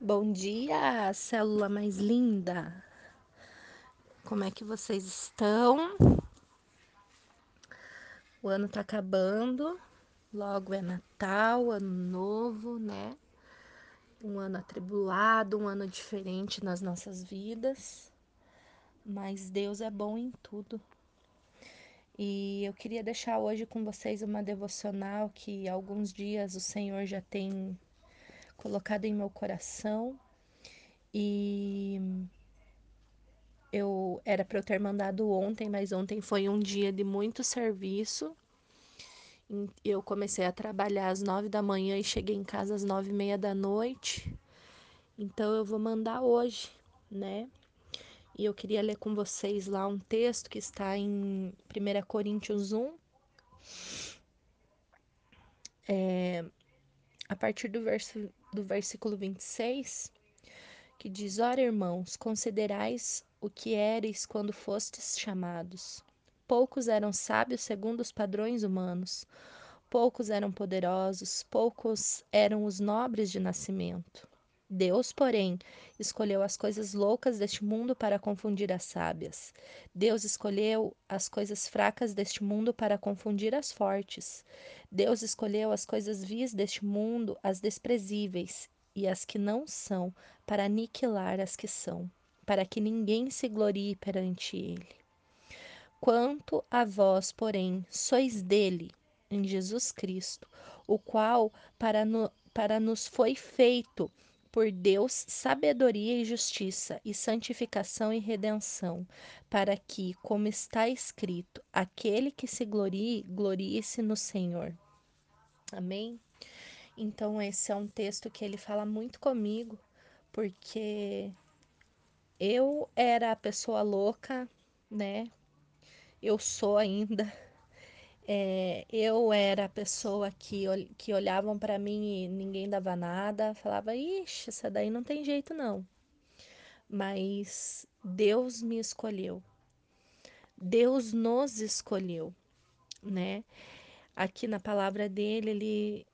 Bom dia, célula mais linda. Como é que vocês estão? O ano tá acabando, logo é Natal, ano novo, né? Um ano atribulado, um ano diferente nas nossas vidas. Mas Deus é bom em tudo. E eu queria deixar hoje com vocês uma devocional que alguns dias o Senhor já tem colocado em meu coração. E eu era para eu ter mandado ontem, mas ontem foi um dia de muito serviço. Eu comecei a trabalhar às nove da manhã e cheguei em casa às nove e meia da noite. Então eu vou mandar hoje, né? E eu queria ler com vocês lá um texto que está em 1 Coríntios 1. É, a partir do, verso, do versículo 26, que diz: Ora, irmãos, considerais o que eres quando fostes chamados. Poucos eram sábios segundo os padrões humanos, poucos eram poderosos, poucos eram os nobres de nascimento. Deus, porém, escolheu as coisas loucas deste mundo para confundir as sábias. Deus escolheu as coisas fracas deste mundo para confundir as fortes. Deus escolheu as coisas vis deste mundo, as desprezíveis e as que não são, para aniquilar as que são para que ninguém se glorie perante ele. Quanto a vós, porém, sois dele, em Jesus Cristo, o qual para, no, para nos foi feito por Deus sabedoria e justiça, e santificação e redenção, para que, como está escrito, aquele que se glorie, glorie-se no Senhor. Amém? Então, esse é um texto que ele fala muito comigo, porque eu era a pessoa louca, né? Eu sou ainda. É, eu era a pessoa que, que olhavam para mim e ninguém dava nada, falava, ixi, essa daí não tem jeito não. Mas Deus me escolheu. Deus nos escolheu, né? Aqui na palavra dele, ele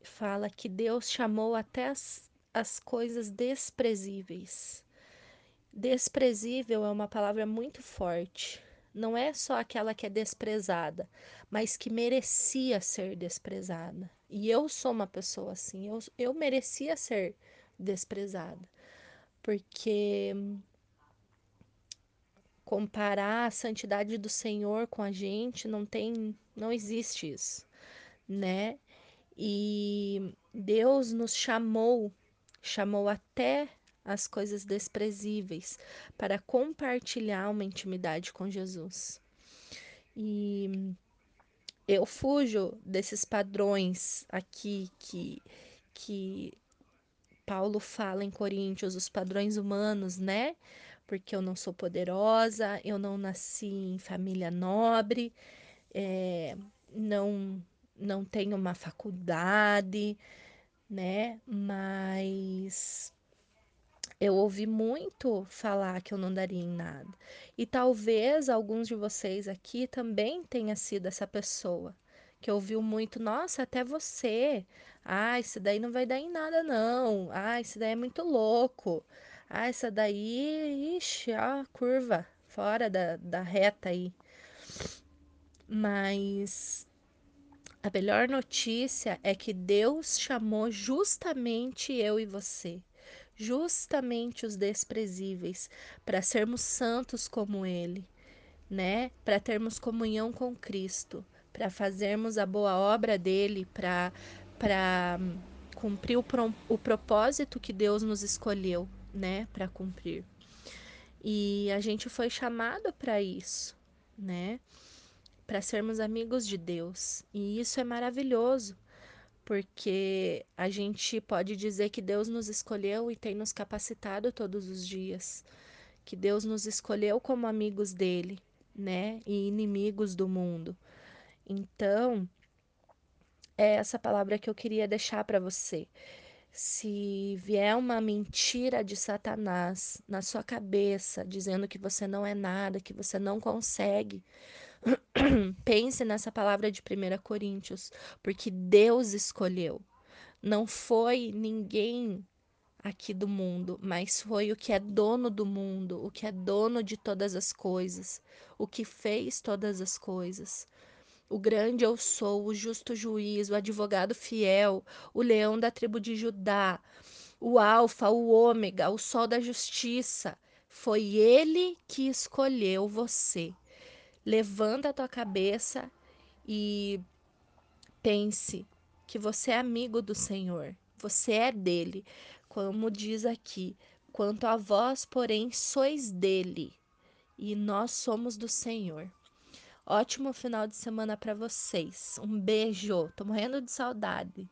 fala que Deus chamou até as, as coisas desprezíveis. Desprezível é uma palavra muito forte. Não é só aquela que é desprezada, mas que merecia ser desprezada. E eu sou uma pessoa assim, eu, eu merecia ser desprezada. Porque comparar a santidade do Senhor com a gente não tem, não existe isso, né? E Deus nos chamou, chamou até as coisas desprezíveis, para compartilhar uma intimidade com Jesus. E eu fujo desses padrões aqui que, que Paulo fala em Coríntios, os padrões humanos, né? Porque eu não sou poderosa, eu não nasci em família nobre, é, não, não tenho uma faculdade, né? Mas eu ouvi muito falar que eu não daria em nada. E talvez alguns de vocês aqui também tenha sido essa pessoa que ouviu muito, nossa, até você. Ah, isso daí não vai dar em nada não. Ah, isso daí é muito louco. Ah, essa daí, ixi, ó, curva fora da, da reta aí. Mas a melhor notícia é que Deus chamou justamente eu e você justamente os desprezíveis, para sermos santos como Ele, né? Para termos comunhão com Cristo, para fazermos a boa obra dele, para para cumprir o, o propósito que Deus nos escolheu, né, para cumprir. E a gente foi chamado para isso, né? Para sermos amigos de Deus. E isso é maravilhoso porque a gente pode dizer que Deus nos escolheu e tem nos capacitado todos os dias, que Deus nos escolheu como amigos dele, né, e inimigos do mundo. Então, é essa palavra que eu queria deixar para você. Se vier uma mentira de Satanás na sua cabeça, dizendo que você não é nada, que você não consegue, Pense nessa palavra de 1 Coríntios, porque Deus escolheu. Não foi ninguém aqui do mundo, mas foi o que é dono do mundo, o que é dono de todas as coisas, o que fez todas as coisas. O grande eu sou, o justo juiz, o advogado fiel, o leão da tribo de Judá, o Alfa, o Ômega, o sol da justiça. Foi ele que escolheu você. Levanta a tua cabeça e pense que você é amigo do Senhor, você é dele, como diz aqui. Quanto a vós, porém, sois dele, e nós somos do Senhor. Ótimo final de semana para vocês. Um beijo. Tô morrendo de saudade.